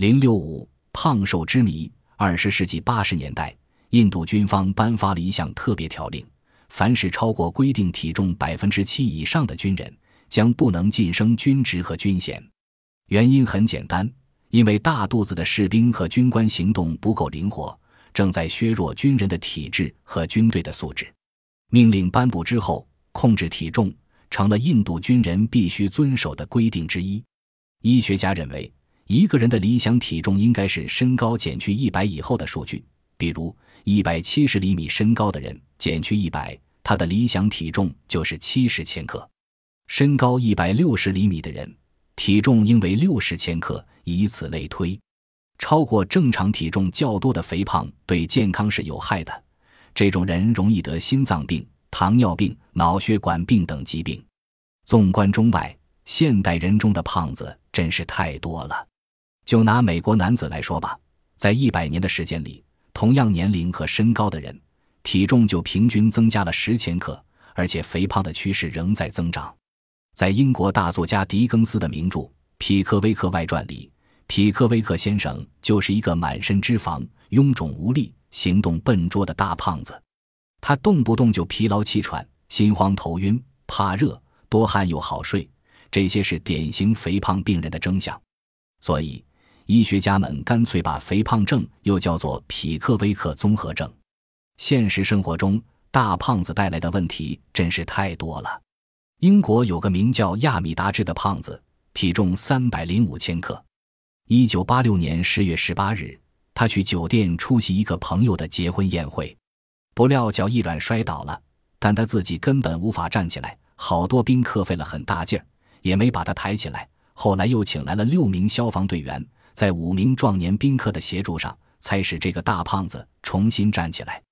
零六五胖瘦之谜。二十世纪八十年代，印度军方颁发了一项特别条令：凡是超过规定体重百分之七以上的军人，将不能晋升军职和军衔。原因很简单，因为大肚子的士兵和军官行动不够灵活，正在削弱军人的体质和军队的素质。命令颁布之后，控制体重成了印度军人必须遵守的规定之一。医学家认为。一个人的理想体重应该是身高减去一百以后的数据，比如一百七十厘米身高的人减去一百，他的理想体重就是七十千克；身高一百六十厘米的人，体重应为六十千克，以此类推。超过正常体重较多的肥胖对健康是有害的，这种人容易得心脏病、糖尿病、脑血管病等疾病。纵观中外，现代人中的胖子真是太多了。就拿美国男子来说吧，在一百年的时间里，同样年龄和身高的人，体重就平均增加了十千克，而且肥胖的趋势仍在增长。在英国大作家狄更斯的名著《匹克威克外传》里，匹克威克先生就是一个满身脂肪、臃肿无力、行动笨拙的大胖子。他动不动就疲劳气喘、心慌头晕、怕热、多汗又好睡，这些是典型肥胖病人的征象。所以。医学家们干脆把肥胖症又叫做匹克威克综合症。现实生活中，大胖子带来的问题真是太多了。英国有个名叫亚米达之的胖子，体重三百零五千克。一九八六年十月十八日，他去酒店出席一个朋友的结婚宴会，不料脚一软摔倒了，但他自己根本无法站起来。好多宾客费了很大劲儿，也没把他抬起来。后来又请来了六名消防队员。在五名壮年宾客的协助上，才使这个大胖子重新站起来。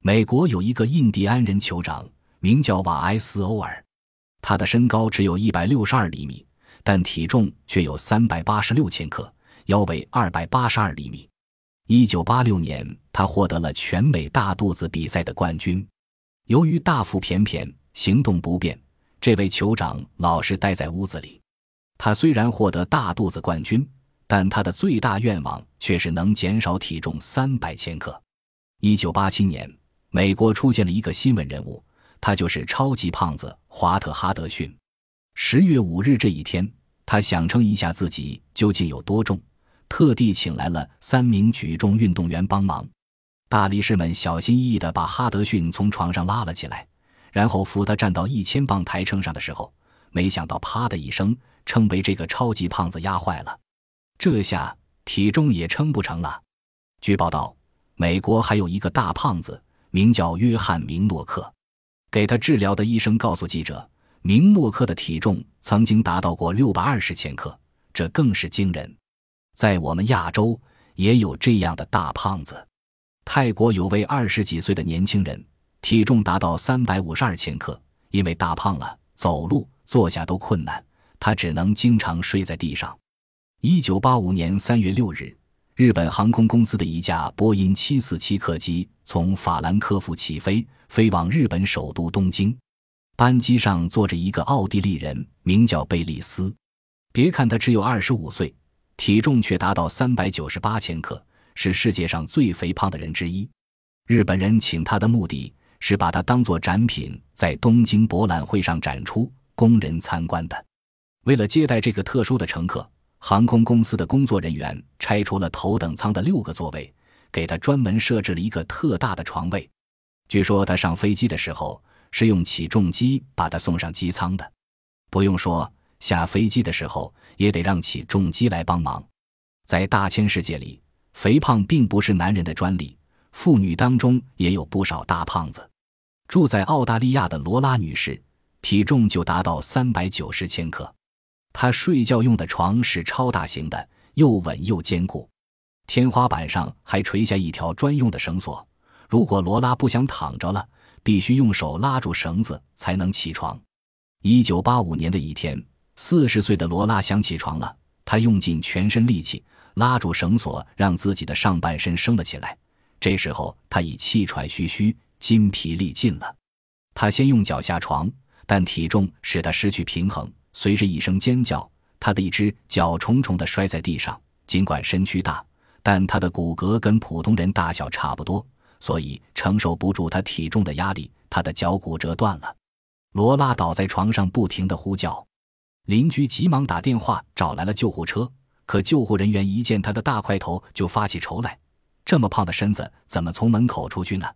美国有一个印第安人酋长，名叫瓦埃斯欧尔，他的身高只有一百六十二厘米，但体重却有三百八十六千克，腰围二百八十二厘米。一九八六年，他获得了全美大肚子比赛的冠军。由于大腹便便，行动不便，这位酋长老是待在屋子里。他虽然获得大肚子冠军。但他的最大愿望却是能减少体重三百千克。一九八七年，美国出现了一个新闻人物，他就是超级胖子华特哈德逊。十月五日这一天，他想称一下自己究竟有多重，特地请来了三名举重运动员帮忙。大力士们小心翼翼地把哈德逊从床上拉了起来，然后扶他站到一千磅台秤上的时候，没想到啪的一声，称被这个超级胖子压坏了。这下体重也称不成了。据报道，美国还有一个大胖子，名叫约翰·明诺克。给他治疗的医生告诉记者，明诺克的体重曾经达到过六百二十千克，这更是惊人。在我们亚洲也有这样的大胖子。泰国有位二十几岁的年轻人，体重达到三百五十二千克，因为大胖了，走路、坐下都困难，他只能经常睡在地上。一九八五年三月六日，日本航空公司的一架波音七四七客机从法兰克福起飞，飞往日本首都东京。班机上坐着一个奥地利人，名叫贝利斯。别看他只有二十五岁，体重却达到三百九十八千克，是世界上最肥胖的人之一。日本人请他的目的是把他当作展品，在东京博览会上展出，供人参观的。为了接待这个特殊的乘客。航空公司的工作人员拆除了头等舱的六个座位，给他专门设置了一个特大的床位。据说他上飞机的时候是用起重机把他送上机舱的。不用说，下飞机的时候也得让起重机来帮忙。在大千世界里，肥胖并不是男人的专利，妇女当中也有不少大胖子。住在澳大利亚的罗拉女士，体重就达到三百九十千克。他睡觉用的床是超大型的，又稳又坚固，天花板上还垂下一条专用的绳索。如果罗拉不想躺着了，必须用手拉住绳子才能起床。一九八五年的一天，四十岁的罗拉想起床了，她用尽全身力气拉住绳索，让自己的上半身升了起来。这时候，她已气喘吁吁，筋疲力尽了。她先用脚下床，但体重使她失去平衡。随着一声尖叫，他的一只脚重重地摔在地上，尽管身躯大，但他的骨骼跟普通人大小差不多，所以承受不住他体重的压力，他的脚骨折断了。罗拉倒在床上，不停地呼叫。邻居急忙打电话找来了救护车，可救护人员一见他的大块头就发起愁来：这么胖的身子怎么从门口出去呢？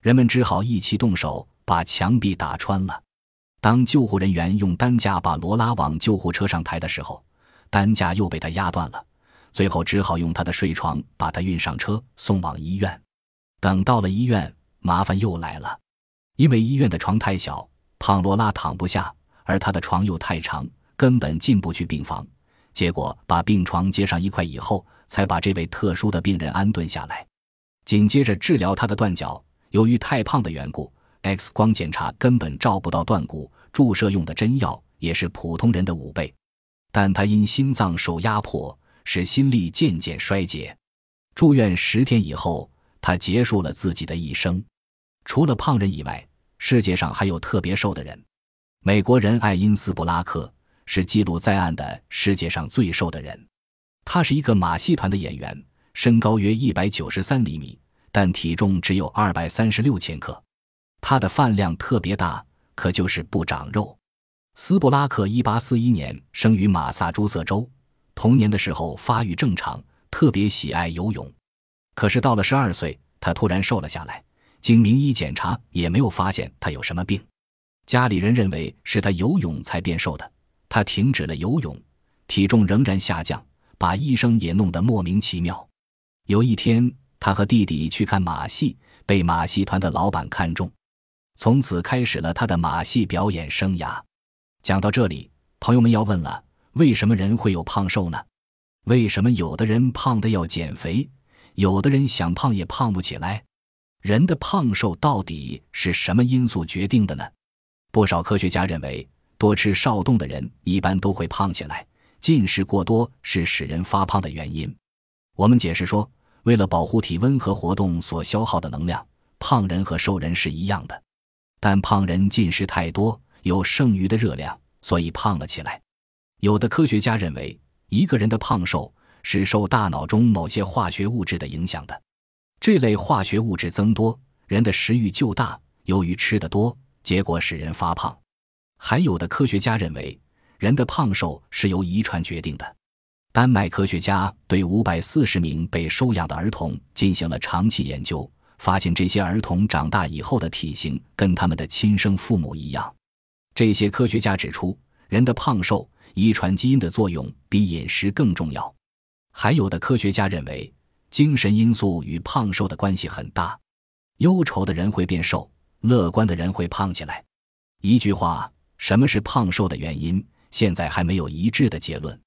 人们只好一起动手，把墙壁打穿了。当救护人员用担架把罗拉往救护车上抬的时候，担架又被他压断了。最后只好用他的睡床把他运上车，送往医院。等到了医院，麻烦又来了，因为医院的床太小，胖罗拉躺不下，而他的床又太长。根本进不去病房，结果把病床接上一块以后，才把这位特殊的病人安顿下来。紧接着治疗他的断脚，由于太胖的缘故，X 光检查根本照不到断骨，注射用的针药也是普通人的五倍。但他因心脏受压迫，使心力渐渐衰竭。住院十天以后，他结束了自己的一生。除了胖人以外，世界上还有特别瘦的人。美国人爱因斯布拉克。是记录在案的世界上最瘦的人，他是一个马戏团的演员，身高约一百九十三厘米，但体重只有二百三十六千克。他的饭量特别大，可就是不长肉。斯布拉克一八四一年生于马萨诸塞州，童年的时候发育正常，特别喜爱游泳。可是到了十二岁，他突然瘦了下来，经名医检查也没有发现他有什么病，家里人认为是他游泳才变瘦的。他停止了游泳，体重仍然下降，把医生也弄得莫名其妙。有一天，他和弟弟去看马戏，被马戏团的老板看中，从此开始了他的马戏表演生涯。讲到这里，朋友们要问了：为什么人会有胖瘦呢？为什么有的人胖的要减肥，有的人想胖也胖不起来？人的胖瘦到底是什么因素决定的呢？不少科学家认为。多吃少动的人一般都会胖起来，进食过多是使人发胖的原因。我们解释说，为了保护体温和活动所消耗的能量，胖人和瘦人是一样的。但胖人进食太多，有剩余的热量，所以胖了起来。有的科学家认为，一个人的胖瘦是受大脑中某些化学物质的影响的。这类化学物质增多，人的食欲就大。由于吃得多，结果使人发胖。还有的科学家认为，人的胖瘦是由遗传决定的。丹麦科学家对五百四十名被收养的儿童进行了长期研究，发现这些儿童长大以后的体型跟他们的亲生父母一样。这些科学家指出，人的胖瘦遗传基因的作用比饮食更重要。还有的科学家认为，精神因素与胖瘦的关系很大。忧愁的人会变瘦，乐观的人会胖起来。一句话。什么是胖瘦的原因？现在还没有一致的结论。